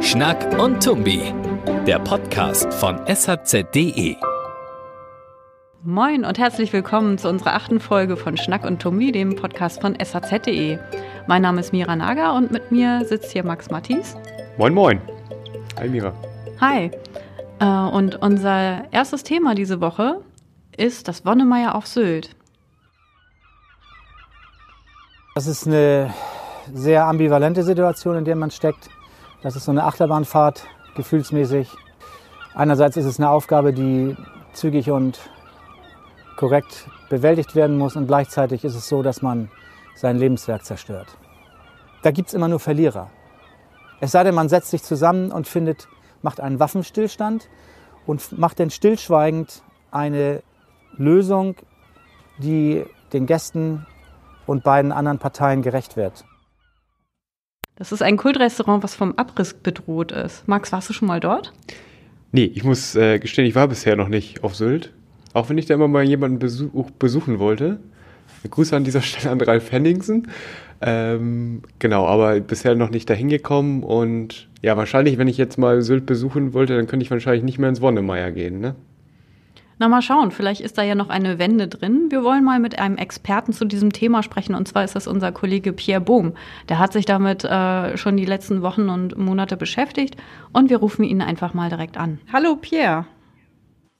Schnack und Tumbi, der Podcast von shz.de. Moin und herzlich willkommen zu unserer achten Folge von Schnack und Tumbi, dem Podcast von shz.de. Mein Name ist Mira Nager und mit mir sitzt hier Max Mattis. Moin, moin. Hi, Mira. Hi. Äh, und unser erstes Thema diese Woche ist das Wonnemeier auf Sylt. Das ist eine sehr ambivalente Situation, in der man steckt. Das ist so eine Achterbahnfahrt, gefühlsmäßig. Einerseits ist es eine Aufgabe, die zügig und korrekt bewältigt werden muss und gleichzeitig ist es so, dass man sein Lebenswerk zerstört. Da gibt es immer nur Verlierer. Es sei denn, man setzt sich zusammen und findet, macht einen Waffenstillstand und macht dann stillschweigend eine Lösung, die den Gästen und beiden anderen Parteien gerecht wird. Das ist ein Kultrestaurant, was vom Abriss bedroht ist. Max, warst du schon mal dort? Nee, ich muss äh, gestehen, ich war bisher noch nicht auf Sylt. Auch wenn ich da immer mal jemanden besuch, besuchen wollte. Grüße an dieser Stelle an Ralf Henningsen. Ähm, genau, aber bisher noch nicht dahin gekommen und ja, wahrscheinlich, wenn ich jetzt mal Sylt besuchen wollte, dann könnte ich wahrscheinlich nicht mehr ins Wonnemeier gehen, ne? Na, mal schauen, vielleicht ist da ja noch eine Wende drin. Wir wollen mal mit einem Experten zu diesem Thema sprechen und zwar ist das unser Kollege Pierre Bohm. Der hat sich damit äh, schon die letzten Wochen und Monate beschäftigt und wir rufen ihn einfach mal direkt an. Hallo Pierre.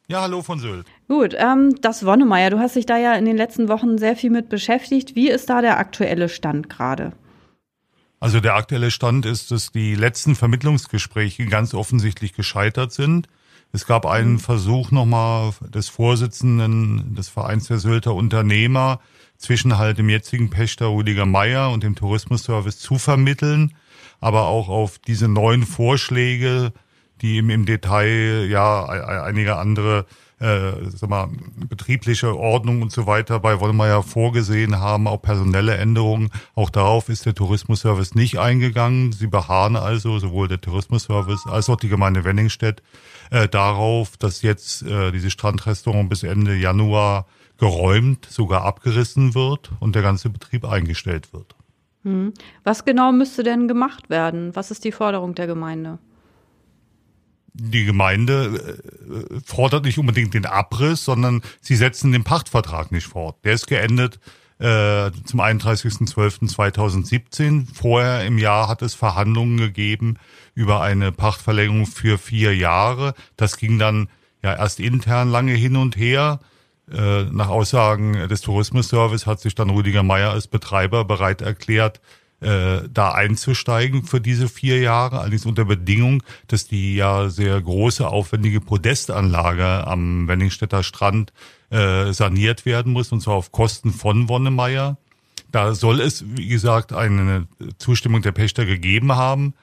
Ja, hallo von Sylt. Gut, ähm, das Wonnemeier, du hast dich da ja in den letzten Wochen sehr viel mit beschäftigt. Wie ist da der aktuelle Stand gerade? Also der aktuelle Stand ist, dass die letzten Vermittlungsgespräche ganz offensichtlich gescheitert sind. Es gab einen mhm. Versuch nochmal des Vorsitzenden des Vereins der Sylter Unternehmer zwischen halt dem jetzigen Pächter Rüdiger Meier und dem Tourismusservice zu vermitteln, aber auch auf diese neuen Vorschläge, die im, im Detail ja einige andere äh, sag mal, betriebliche Ordnung und so weiter bei Wollmeier vorgesehen haben, auch personelle Änderungen. Auch darauf ist der Tourismusservice nicht eingegangen. Sie beharren also, sowohl der Tourismusservice als auch die Gemeinde Wenningstedt, äh, darauf, dass jetzt äh, dieses Strandrestaurant bis Ende Januar geräumt, sogar abgerissen wird und der ganze Betrieb eingestellt wird. Hm. Was genau müsste denn gemacht werden? Was ist die Forderung der Gemeinde? Die Gemeinde äh, fordert nicht unbedingt den Abriss, sondern sie setzen den Pachtvertrag nicht fort. Der ist geendet äh, zum 31.12.2017. Vorher im Jahr hat es Verhandlungen gegeben über eine Pachtverlängerung für vier Jahre. Das ging dann ja erst intern lange hin und her. Äh, nach Aussagen des Tourismusservice hat sich dann Rüdiger Meier als Betreiber bereit erklärt, äh, da einzusteigen für diese vier Jahre, allerdings unter Bedingung, dass die ja sehr große, aufwendige Podestanlage am Wenningstädter Strand äh, saniert werden muss, und zwar auf Kosten von Wonnemeier. Da soll es, wie gesagt, eine Zustimmung der Pächter gegeben haben.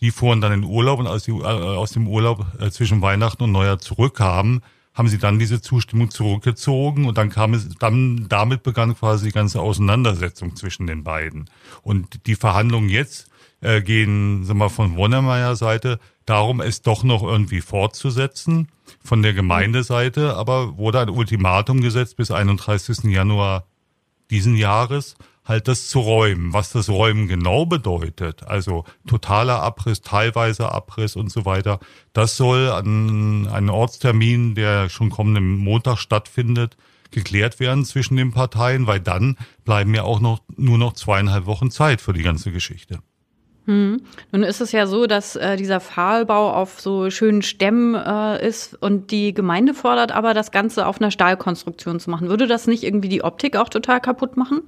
Die fuhren dann in Urlaub und äh, aus dem Urlaub zwischen Weihnachten und Neujahr zurückkamen, haben sie dann diese Zustimmung zurückgezogen und dann kam es, dann damit begann quasi die ganze Auseinandersetzung zwischen den beiden. Und die Verhandlungen jetzt äh, gehen, sagen wir, von Wonnemeyer Seite darum, es doch noch irgendwie fortzusetzen. Von der Gemeindeseite aber wurde ein Ultimatum gesetzt bis 31. Januar diesen Jahres halt das zu räumen. Was das Räumen genau bedeutet, also totaler Abriss, teilweise Abriss und so weiter, das soll an einen Ortstermin, der schon kommenden Montag stattfindet, geklärt werden zwischen den Parteien, weil dann bleiben ja auch noch nur noch zweieinhalb Wochen Zeit für die ganze Geschichte. Hm. Nun ist es ja so, dass äh, dieser Pfahlbau auf so schönen Stämmen äh, ist und die Gemeinde fordert aber, das Ganze auf einer Stahlkonstruktion zu machen. Würde das nicht irgendwie die Optik auch total kaputt machen?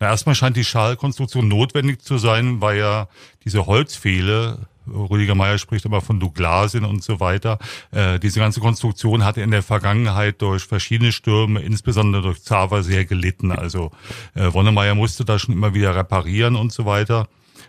Na, erstmal scheint die Schalkonstruktion notwendig zu sein, weil ja diese Holzpfähle Rüdiger Meier spricht immer von Douglasien und so weiter. Äh, diese ganze Konstruktion hatte in der Vergangenheit durch verschiedene Stürme, insbesondere durch Zava, sehr gelitten. Also äh, Wonnemeier musste da schon immer wieder reparieren und so weiter.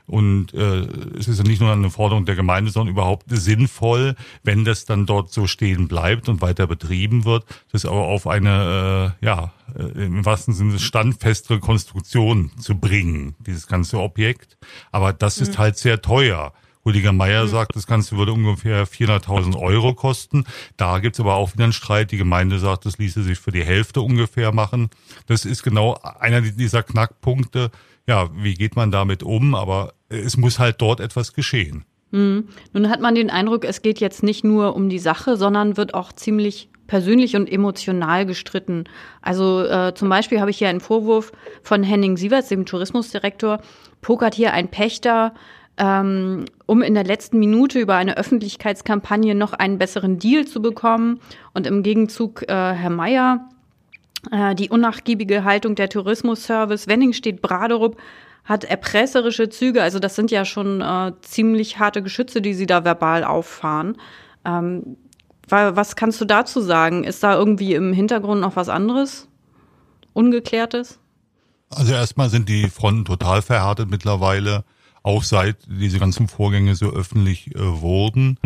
Und äh, es ist ja nicht nur eine Forderung der Gemeinde, sondern überhaupt sinnvoll, wenn das dann dort so stehen bleibt und weiter betrieben wird, das aber auf eine, äh, ja, äh, im wahrsten Sinne standfestere Konstruktion zu bringen, dieses ganze Objekt. Aber das ist mhm. halt sehr teuer. Rüdiger Meier mhm. sagt, das Ganze würde ungefähr 400.000 Euro kosten. Da gibt's aber auch wieder einen Streit. Die Gemeinde sagt, das ließe sich für die Hälfte ungefähr machen. Das ist genau einer dieser Knackpunkte. Ja, wie geht man damit um? Aber es muss halt dort etwas geschehen. Mhm. Nun hat man den Eindruck, es geht jetzt nicht nur um die Sache, sondern wird auch ziemlich persönlich und emotional gestritten. Also äh, zum Beispiel habe ich hier einen Vorwurf von Henning Sieverts, dem Tourismusdirektor, pokert hier ein Pächter, ähm, um in der letzten Minute über eine Öffentlichkeitskampagne noch einen besseren Deal zu bekommen. Und im Gegenzug äh, Herr Mayer, äh, die unnachgiebige Haltung der Tourismusservice Wenningstedt-Braderup hat erpresserische Züge. Also das sind ja schon äh, ziemlich harte Geschütze, die sie da verbal auffahren. Ähm, was kannst du dazu sagen? Ist da irgendwie im Hintergrund noch was anderes? Ungeklärtes? Also erstmal sind die Fronten total verhärtet mittlerweile, auch seit diese ganzen Vorgänge so öffentlich äh, wurden.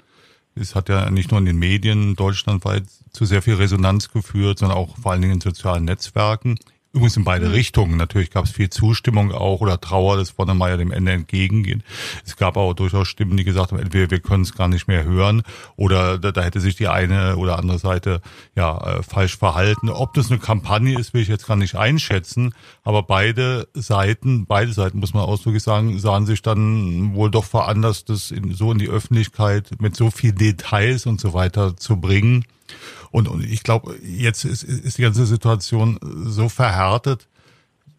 Es hat ja nicht nur in den Medien deutschlandweit zu sehr viel Resonanz geführt, sondern auch vor allen Dingen in sozialen Netzwerken. Übrigens in beide mhm. Richtungen. Natürlich gab es viel Zustimmung auch oder Trauer, dass Wonnemeyer dem Ende entgegengehen. Es gab auch durchaus Stimmen, die gesagt haben, entweder wir können es gar nicht mehr hören oder da, da hätte sich die eine oder andere Seite ja äh, falsch verhalten. Ob das eine Kampagne ist, will ich jetzt gar nicht einschätzen. Aber beide Seiten, beide Seiten muss man ausdrücklich sagen, sahen sich dann wohl doch veranlasst, das in, so in die Öffentlichkeit mit so viel Details und so weiter zu bringen und, und ich glaube, jetzt ist, ist die ganze Situation so verhärtet,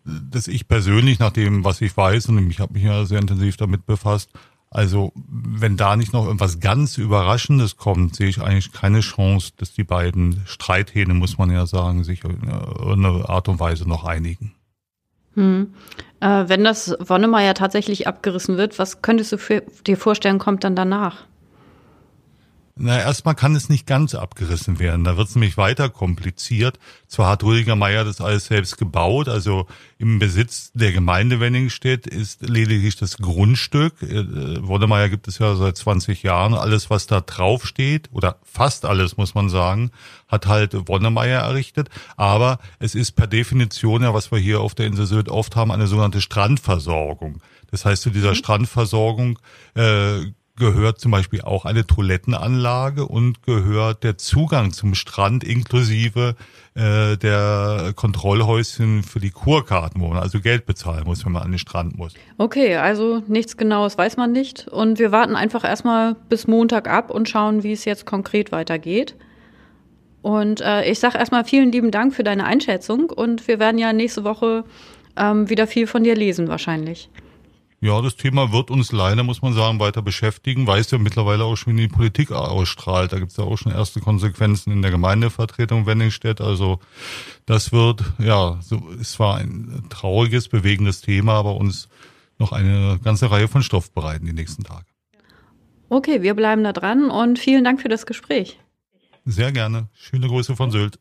dass ich persönlich, nach dem, was ich weiß, und ich habe mich ja sehr intensiv damit befasst, also wenn da nicht noch irgendwas ganz Überraschendes kommt, sehe ich eigentlich keine Chance, dass die beiden Streithähne, muss man ja sagen, sich in irgendeiner Art und Weise noch einigen. Hm. Äh, wenn das Wonnemeier tatsächlich abgerissen wird, was könntest du dir vorstellen, kommt dann danach? Na, erstmal kann es nicht ganz abgerissen werden. Da wird es nämlich weiter kompliziert. Zwar hat Rüdiger Meier das alles selbst gebaut, also im Besitz der Gemeinde Wenningstedt ist lediglich das Grundstück. Äh, Wodemeier gibt es ja seit 20 Jahren. Alles, was da drauf steht, oder fast alles, muss man sagen, hat halt Wonnemeier errichtet. Aber es ist per Definition ja, was wir hier auf der Insel Sylt oft haben, eine sogenannte Strandversorgung. Das heißt, zu dieser mhm. Strandversorgung äh, gehört zum Beispiel auch eine Toilettenanlage und gehört der Zugang zum Strand inklusive äh, der Kontrollhäuschen für die Kurkarten, wo man also Geld bezahlen muss, wenn man an den Strand muss. Okay, also nichts Genaues weiß man nicht. Und wir warten einfach erstmal bis Montag ab und schauen, wie es jetzt konkret weitergeht. Und äh, ich sage erstmal vielen lieben Dank für deine Einschätzung und wir werden ja nächste Woche ähm, wieder viel von dir lesen wahrscheinlich. Ja, das Thema wird uns leider, muss man sagen, weiter beschäftigen, weil es ja mittlerweile auch schon in die Politik ausstrahlt. Da gibt es ja auch schon erste Konsequenzen in der Gemeindevertretung Wenningstedt. Also das wird, ja, so, es war ein trauriges, bewegendes Thema, aber uns noch eine ganze Reihe von Stoff bereiten die nächsten Tage. Okay, wir bleiben da dran und vielen Dank für das Gespräch. Sehr gerne. Schöne Grüße von Sylt.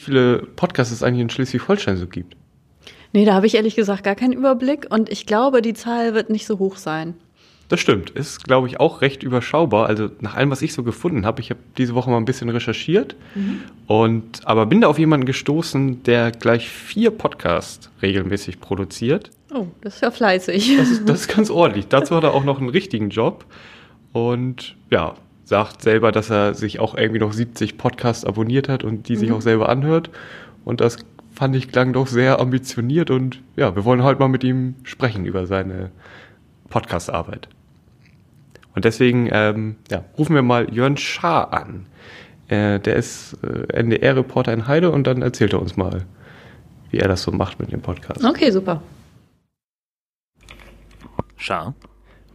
Viele Podcasts es eigentlich in Schleswig-Holstein so gibt. Nee, da habe ich ehrlich gesagt gar keinen Überblick und ich glaube, die Zahl wird nicht so hoch sein. Das stimmt. Ist, glaube ich, auch recht überschaubar. Also nach allem, was ich so gefunden habe, ich habe diese Woche mal ein bisschen recherchiert mhm. und aber bin da auf jemanden gestoßen, der gleich vier Podcasts regelmäßig produziert. Oh, das ist ja fleißig. Das ist, das ist ganz ordentlich. Dazu hat er auch noch einen richtigen Job. Und ja, sagt selber, dass er sich auch irgendwie noch 70 Podcasts abonniert hat und die mhm. sich auch selber anhört. Und das fand ich klang doch sehr ambitioniert und ja, wir wollen heute mal mit ihm sprechen über seine Podcastarbeit. Und deswegen ähm, ja, rufen wir mal Jörn Schaar an. Äh, der ist äh, NDR-Reporter in Heide und dann erzählt er uns mal, wie er das so macht mit dem Podcast. Okay, super. Schaar.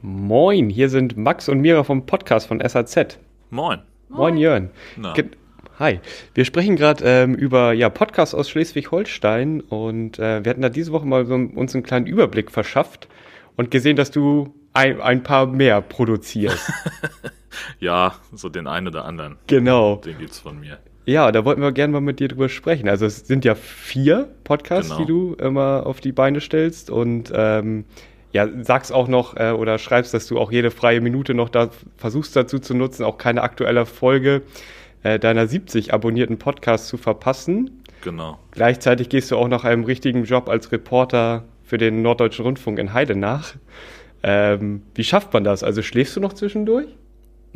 Moin, hier sind Max und Mira vom Podcast von SAZ. Moin. Moin, Jörn. Hi. Wir sprechen gerade ähm, über ja, Podcasts aus Schleswig-Holstein und äh, wir hatten da diese Woche mal so, uns einen kleinen Überblick verschafft und gesehen, dass du ein, ein paar mehr produzierst. ja, so den einen oder anderen. Genau. Den gibt's von mir. Ja, da wollten wir gerne mal mit dir drüber sprechen. Also es sind ja vier Podcasts, genau. die du immer auf die Beine stellst und ähm, ja, sag's auch noch äh, oder schreibst, dass du auch jede freie Minute noch da versuchst dazu zu nutzen, auch keine aktuelle Folge äh, deiner 70 abonnierten Podcasts zu verpassen. Genau. Gleichzeitig gehst du auch nach einem richtigen Job als Reporter für den Norddeutschen Rundfunk in Heide nach. Ähm, wie schafft man das? Also schläfst du noch zwischendurch?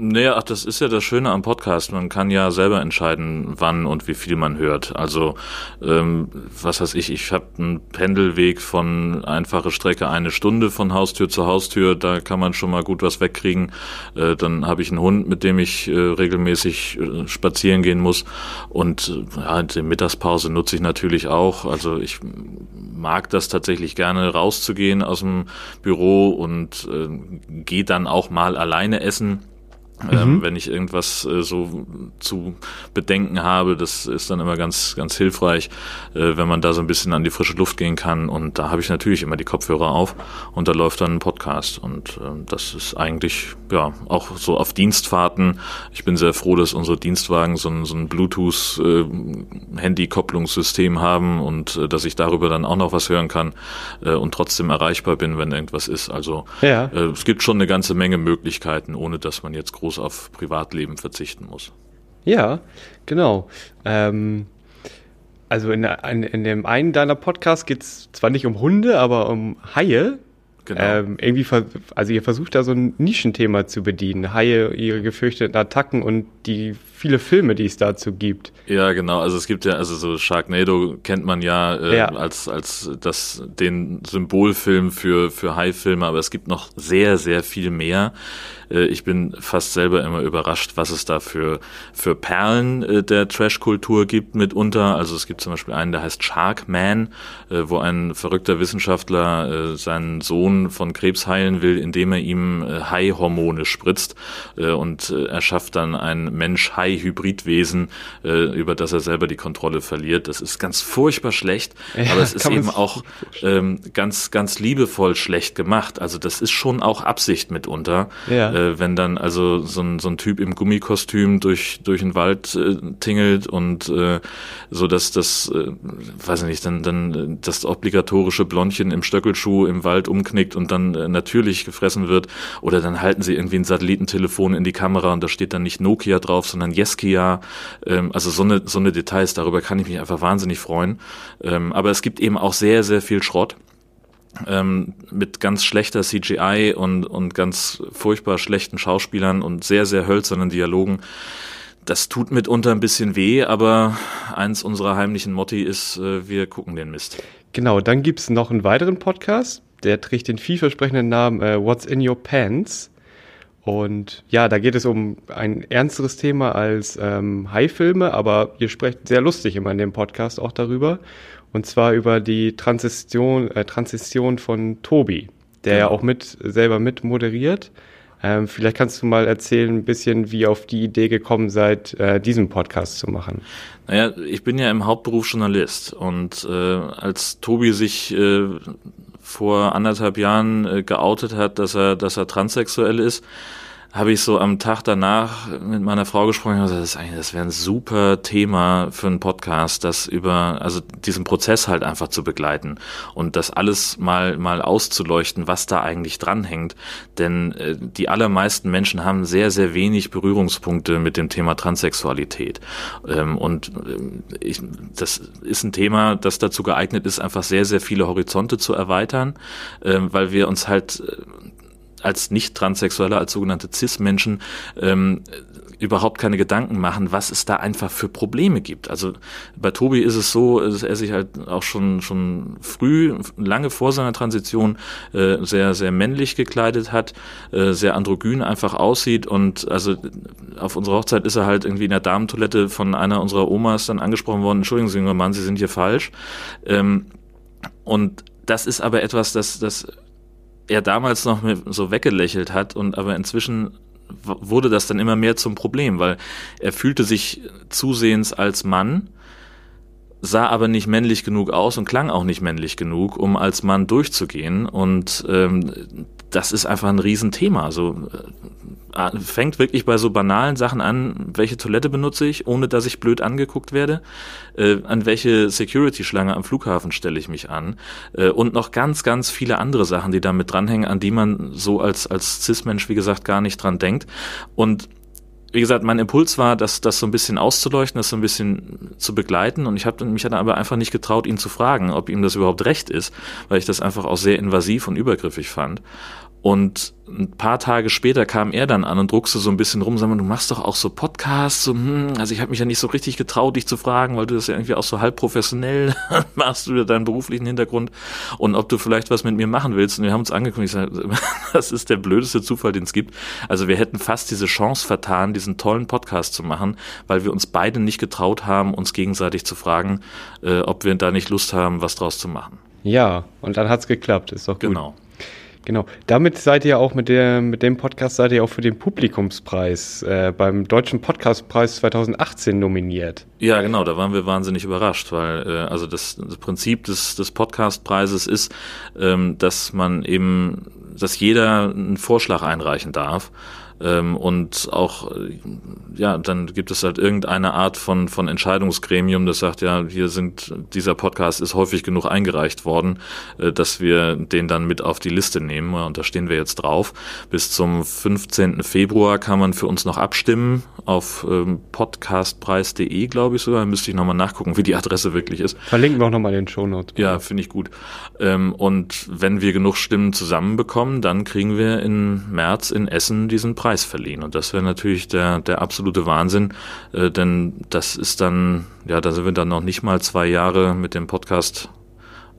Naja, ach, das ist ja das Schöne am Podcast. Man kann ja selber entscheiden, wann und wie viel man hört. Also, ähm, was weiß ich, ich habe einen Pendelweg von einfache Strecke eine Stunde von Haustür zu Haustür. Da kann man schon mal gut was wegkriegen. Äh, dann habe ich einen Hund, mit dem ich äh, regelmäßig äh, spazieren gehen muss. Und äh, ja, die Mittagspause nutze ich natürlich auch. Also ich mag das tatsächlich gerne rauszugehen aus dem Büro und äh, gehe dann auch mal alleine essen ähm, mhm. wenn ich irgendwas äh, so zu bedenken habe, das ist dann immer ganz, ganz hilfreich, äh, wenn man da so ein bisschen an die frische Luft gehen kann. Und da habe ich natürlich immer die Kopfhörer auf und da läuft dann ein Podcast. Und äh, das ist eigentlich, ja, auch so auf Dienstfahrten. Ich bin sehr froh, dass unsere Dienstwagen so ein, so ein Bluetooth-Handy-Kopplungssystem äh, haben und äh, dass ich darüber dann auch noch was hören kann äh, und trotzdem erreichbar bin, wenn irgendwas ist. Also ja. es gibt schon eine ganze Menge Möglichkeiten, ohne dass man jetzt groß groß auf Privatleben verzichten muss. Ja, genau. Ähm, also in, in, in, dem einen deiner Podcasts geht es zwar nicht um Hunde, aber um Haie. Genau. Ähm, irgendwie, also ihr versucht da so ein Nischenthema zu bedienen. Haie, ihre gefürchteten Attacken und die viele Filme, die es dazu gibt. Ja, genau. Also es gibt ja, also so Sharknado kennt man ja, äh, ja. als als das den Symbolfilm für für Haifilme, aber es gibt noch sehr sehr viel mehr. Äh, ich bin fast selber immer überrascht, was es da für, für Perlen äh, der Trash-Kultur gibt mitunter. Also es gibt zum Beispiel einen, der heißt Sharkman, äh, wo ein verrückter Wissenschaftler seinen Sohn von Krebs heilen will, indem er ihm Hai-Hormone spritzt und er schafft dann ein Mensch-Hai-Hybridwesen, über das er selber die Kontrolle verliert. Das ist ganz furchtbar schlecht, ja, aber es ist eben auch ähm, ganz, ganz liebevoll schlecht gemacht. Also das ist schon auch Absicht mitunter. Ja äh, wenn dann also so ein, so ein Typ im Gummikostüm durch, durch den Wald äh, tingelt und äh, so dass das, äh, weiß ich nicht, dann, dann das obligatorische Blondchen im Stöckelschuh im Wald umknickt und dann äh, natürlich gefressen wird. Oder dann halten sie irgendwie ein Satellitentelefon in die Kamera und da steht dann nicht Nokia drauf, sondern Yeskia. Ähm, also so eine, so eine Details, darüber kann ich mich einfach wahnsinnig freuen. Ähm, aber es gibt eben auch sehr, sehr viel Schrott ähm, mit ganz schlechter CGI und, und ganz furchtbar schlechten Schauspielern und sehr, sehr hölzernen Dialogen. Das tut mitunter ein bisschen weh, aber eins unserer heimlichen Motti ist, äh, wir gucken den Mist. Genau, dann gibt's noch einen weiteren Podcast, der trägt den vielversprechenden Namen äh, What's in Your Pants. Und ja, da geht es um ein ernsteres Thema als ähm, High-Filme, aber ihr sprecht sehr lustig immer in dem Podcast auch darüber. Und zwar über die Transition, äh, Transition von Tobi, der ja auch mit selber mit moderiert. Ähm, vielleicht kannst du mal erzählen, ein bisschen, wie auf die Idee gekommen seid, äh, diesen Podcast zu machen. Naja, ich bin ja im Hauptberuf Journalist und äh, als Tobi sich äh, vor anderthalb Jahren äh, geoutet hat, dass er, dass er transsexuell ist, habe ich so am Tag danach mit meiner Frau gesprochen und gesagt, das, eigentlich, das wäre ein super Thema für einen Podcast, das über, also diesen Prozess halt einfach zu begleiten und das alles mal, mal auszuleuchten, was da eigentlich dranhängt. Denn äh, die allermeisten Menschen haben sehr, sehr wenig Berührungspunkte mit dem Thema Transsexualität. Ähm, und äh, ich, das ist ein Thema, das dazu geeignet ist, einfach sehr, sehr viele Horizonte zu erweitern, äh, weil wir uns halt äh, als Nicht-Transsexuelle, als sogenannte Cis-Menschen ähm, überhaupt keine Gedanken machen, was es da einfach für Probleme gibt. Also bei Tobi ist es so, dass er sich halt auch schon schon früh, lange vor seiner Transition äh, sehr sehr männlich gekleidet hat, äh, sehr androgyn einfach aussieht und also auf unserer Hochzeit ist er halt irgendwie in der Damentoilette von einer unserer Omas dann angesprochen worden. Entschuldigen Sie, junger Mann, Sie sind hier falsch. Ähm, und das ist aber etwas, das das er damals noch so weggelächelt hat und aber inzwischen wurde das dann immer mehr zum Problem, weil er fühlte sich zusehends als Mann, sah aber nicht männlich genug aus und klang auch nicht männlich genug, um als Mann durchzugehen. Und ähm, das ist einfach ein Riesenthema. Also äh, fängt wirklich bei so banalen Sachen an, welche Toilette benutze ich, ohne dass ich blöd angeguckt werde, äh, an welche Security-Schlange am Flughafen stelle ich mich an äh, und noch ganz, ganz viele andere Sachen, die damit dranhängen, an die man so als, als Cis-Mensch, wie gesagt, gar nicht dran denkt. Und wie gesagt, mein Impuls war, das, das so ein bisschen auszuleuchten, das so ein bisschen zu begleiten. Und ich habe mich dann aber einfach nicht getraut, ihn zu fragen, ob ihm das überhaupt recht ist, weil ich das einfach auch sehr invasiv und übergriffig fand. Und ein paar Tage später kam er dann an und druckste so ein bisschen rum, sag mal, du machst doch auch so Podcasts, so, hm, also ich habe mich ja nicht so richtig getraut, dich zu fragen, weil du das ja irgendwie auch so halb professionell machst, du deinen beruflichen Hintergrund und ob du vielleicht was mit mir machen willst. Und wir haben uns angekündigt, das ist der blödeste Zufall, den es gibt. Also wir hätten fast diese Chance vertan, diesen tollen Podcast zu machen, weil wir uns beide nicht getraut haben, uns gegenseitig zu fragen, äh, ob wir da nicht Lust haben, was draus zu machen. Ja, und dann hat's geklappt, ist doch gut. Genau. Genau. Damit seid ihr auch mit, der, mit dem Podcast seid ihr auch für den Publikumspreis äh, beim Deutschen Podcastpreis 2018 nominiert. Ja, genau, da waren wir wahnsinnig überrascht, weil äh, also das, das Prinzip des, des Podcastpreises ist, ähm, dass man eben, dass jeder einen Vorschlag einreichen darf ähm, und auch, äh, ja, dann gibt es halt irgendeine Art von, von Entscheidungsgremium, das sagt, ja, hier sind, dieser Podcast ist häufig genug eingereicht worden, äh, dass wir den dann mit auf die Liste nehmen. Und da stehen wir jetzt drauf. Bis zum 15. Februar kann man für uns noch abstimmen auf ähm, podcastpreis.de, glaube ich sogar. Müsste ich nochmal nachgucken, wie die Adresse wirklich ist. Verlinken wir auch nochmal den Show Notes. Ja, finde ich gut. Ähm, und wenn wir genug Stimmen zusammenbekommen, dann kriegen wir im März in Essen diesen Preis Preis verliehen. Und das wäre natürlich der, der absolute Wahnsinn, äh, denn das ist dann, ja, da sind wir dann noch nicht mal zwei Jahre mit dem Podcast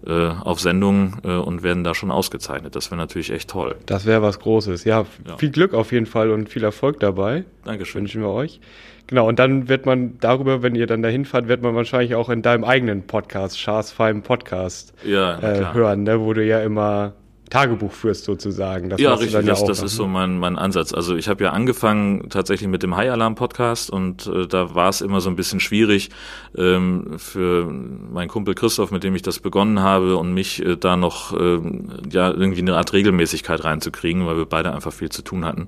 äh, auf Sendung äh, und werden da schon ausgezeichnet. Das wäre natürlich echt toll. Das wäre was Großes. Ja, Ja. viel Glück auf jeden Fall und viel Erfolg dabei. Dankeschön. Wünschen wir euch. Genau, und dann wird man darüber, wenn ihr dann dahin fahrt, wird man wahrscheinlich auch in deinem eigenen Podcast, Schaas Feim Podcast, Ja, äh, hören, ne, wo du ja immer Tagebuch führst sozusagen. Das Ja, richtig, ja das, das ist ne? so mein, mein Ansatz. Also ich habe ja angefangen tatsächlich mit dem High Alarm Podcast und äh, da war es immer so ein bisschen schwierig ähm, für meinen Kumpel Christoph, mit dem ich das begonnen habe und mich äh, da noch ähm, ja irgendwie eine Art Regelmäßigkeit reinzukriegen, weil wir beide einfach viel zu tun hatten.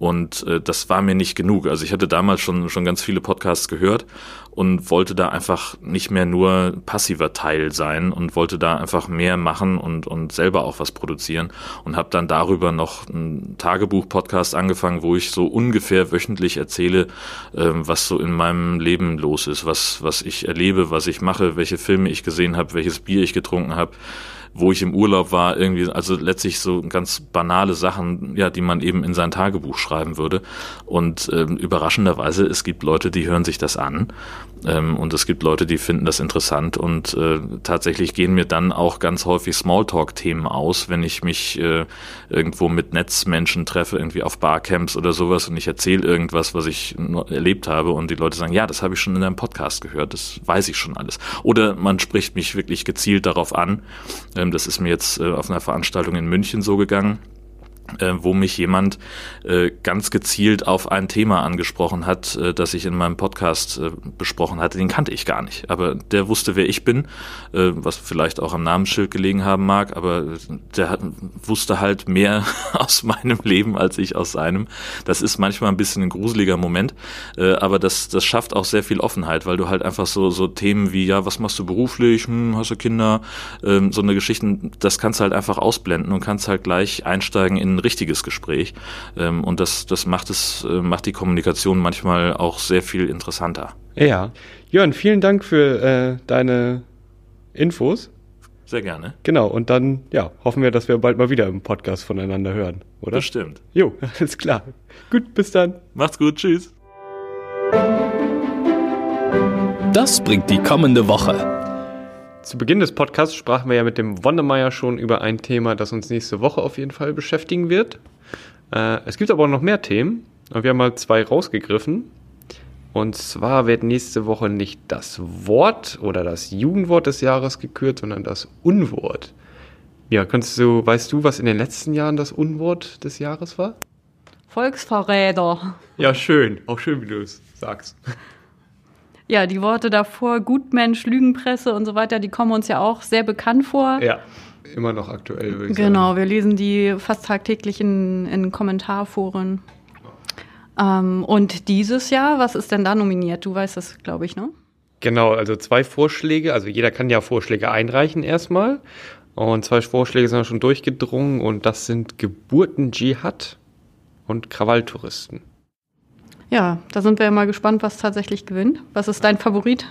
Und äh, das war mir nicht genug. Also ich hatte damals schon schon ganz viele Podcasts gehört und wollte da einfach nicht mehr nur passiver Teil sein und wollte da einfach mehr machen und und selber auch was produzieren und habe dann darüber noch einen Tagebuch-Podcast angefangen, wo ich so ungefähr wöchentlich erzähle, ähm, was so in meinem Leben los ist, was was ich erlebe, was ich mache, welche Filme ich gesehen habe, welches Bier ich getrunken habe wo ich im Urlaub war, irgendwie, also letztlich so ganz banale Sachen, ja, die man eben in sein Tagebuch schreiben würde. Und ähm, überraschenderweise, es gibt Leute, die hören sich das an ähm, und es gibt Leute, die finden das interessant und äh, tatsächlich gehen mir dann auch ganz häufig Smalltalk-Themen aus, wenn ich mich äh, irgendwo mit Netzmenschen treffe, irgendwie auf Barcamps oder sowas und ich erzähle irgendwas, was ich erlebt habe und die Leute sagen, ja, das habe ich schon in deinem Podcast gehört, das weiß ich schon alles. Oder man spricht mich wirklich gezielt darauf an. Ähm, das ist mir jetzt äh, auf einer Veranstaltung in München so gegangen äh, wo mich jemand äh, ganz gezielt auf ein Thema angesprochen hat, äh, das ich in meinem Podcast äh, besprochen hatte. Den kannte ich gar nicht, aber der wusste, wer ich bin, äh, was vielleicht auch am Namensschild gelegen haben mag, aber der hat, wusste halt mehr aus meinem Leben als ich aus seinem. Das ist manchmal ein bisschen ein gruseliger Moment, äh, aber das, das schafft auch sehr viel Offenheit, weil du halt einfach so, so Themen wie, ja, was machst du beruflich, hm, hast du Kinder, ähm, so eine Geschichten, das kannst du halt einfach ausblenden und kannst halt gleich einsteigen in richtiges Gespräch. Ähm, und das, das macht es, äh, macht die Kommunikation manchmal auch sehr viel interessanter. Ja. Jörn, vielen Dank für äh, deine Infos. Sehr gerne. Genau, und dann, ja, hoffen wir, dass wir bald mal wieder im Podcast voneinander hören, oder? Bestimmt. Jo, alles klar. Gut, bis dann. Macht's gut, tschüss. Das bringt die kommende Woche. Zu Beginn des Podcasts sprachen wir ja mit dem Wonnemeyer schon über ein Thema, das uns nächste Woche auf jeden Fall beschäftigen wird. Äh, es gibt aber auch noch mehr Themen. Und wir haben mal zwei rausgegriffen. Und zwar wird nächste Woche nicht das Wort oder das Jugendwort des Jahres gekürt, sondern das Unwort. Ja, kannst du, weißt du, was in den letzten Jahren das Unwort des Jahres war? Volksverräter. Ja, schön. Auch schön, wie du es sagst. Ja, die Worte davor, Gutmensch, Lügenpresse und so weiter, die kommen uns ja auch sehr bekannt vor. Ja, immer noch aktuell, würde ich Genau, sagen. wir lesen die fast tagtäglich in, in Kommentarforen. Ähm, und dieses Jahr, was ist denn da nominiert? Du weißt das, glaube ich, ne? Genau, also zwei Vorschläge. Also jeder kann ja Vorschläge einreichen erstmal. Und zwei Vorschläge sind schon durchgedrungen und das sind Geburten-Dschihad und Krawalltouristen. Ja, da sind wir ja mal gespannt, was tatsächlich gewinnt. Was ist dein Favorit?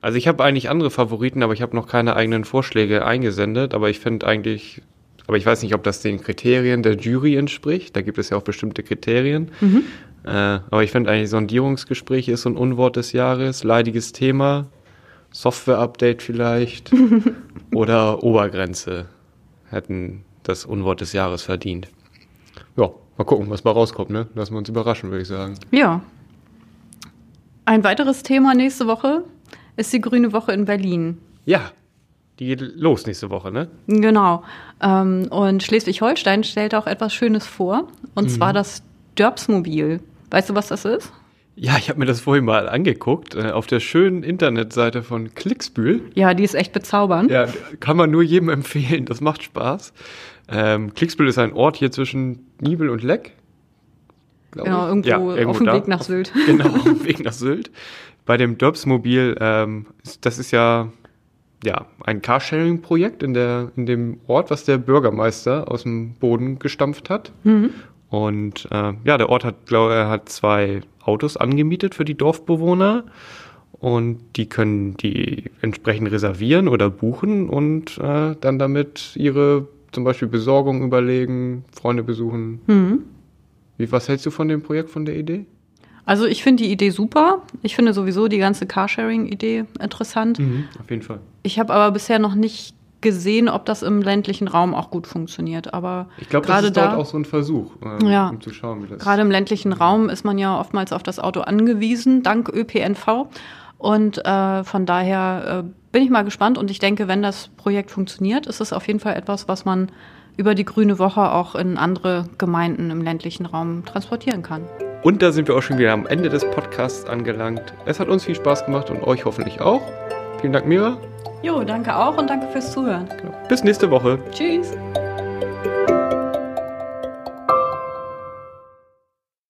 Also ich habe eigentlich andere Favoriten, aber ich habe noch keine eigenen Vorschläge eingesendet. Aber ich finde eigentlich, aber ich weiß nicht, ob das den Kriterien der Jury entspricht. Da gibt es ja auch bestimmte Kriterien. Mhm. Äh, aber ich finde eigentlich Sondierungsgespräche ist so ein Unwort des Jahres, leidiges Thema, Software-Update vielleicht oder Obergrenze hätten das Unwort des Jahres verdient. Ja, mal gucken, was mal rauskommt. Ne? Lassen wir uns überraschen, würde ich sagen. Ja. Ein weiteres Thema nächste Woche ist die Grüne Woche in Berlin. Ja, die geht los nächste Woche, ne? Genau. Ähm, und Schleswig-Holstein stellt auch etwas Schönes vor, und mhm. zwar das Dörpsmobil. Weißt du, was das ist? Ja, ich habe mir das vorhin mal angeguckt, äh, auf der schönen Internetseite von Klicksbühl. Ja, die ist echt bezaubernd. Ja, kann man nur jedem empfehlen, das macht Spaß. Ähm, Klicksbühl ist ein Ort hier zwischen Nibel und Leck. Genau, irgendwo, ja, irgendwo, auf dem. Weg nach Sylt. Genau, auf dem Weg nach Sylt. Bei dem Dörpsmobil, ähm, das ist ja, ja ein Carsharing-Projekt in, in dem Ort, was der Bürgermeister aus dem Boden gestampft hat. Mhm. Und äh, ja, der Ort hat, glaube er hat zwei Autos angemietet für die Dorfbewohner und die können die entsprechend reservieren oder buchen und äh, dann damit ihre zum Beispiel Besorgung überlegen, Freunde besuchen. Mhm. Wie, was hältst du von dem Projekt, von der Idee? Also ich finde die Idee super. Ich finde sowieso die ganze Carsharing-Idee interessant. Mhm, auf jeden Fall. Ich habe aber bisher noch nicht gesehen, ob das im ländlichen Raum auch gut funktioniert. Aber ich glaube, das ist da, dort auch so ein Versuch, äh, ja, um zu schauen, wie das. Gerade im ländlichen Raum ist man ja oftmals auf das Auto angewiesen, dank ÖPNV. Und äh, von daher äh, bin ich mal gespannt. Und ich denke, wenn das Projekt funktioniert, ist es auf jeden Fall etwas, was man über die Grüne Woche auch in andere Gemeinden im ländlichen Raum transportieren kann. Und da sind wir auch schon wieder am Ende des Podcasts angelangt. Es hat uns viel Spaß gemacht und euch hoffentlich auch. Vielen Dank, Mira. Jo, danke auch und danke fürs Zuhören. Bis nächste Woche. Tschüss.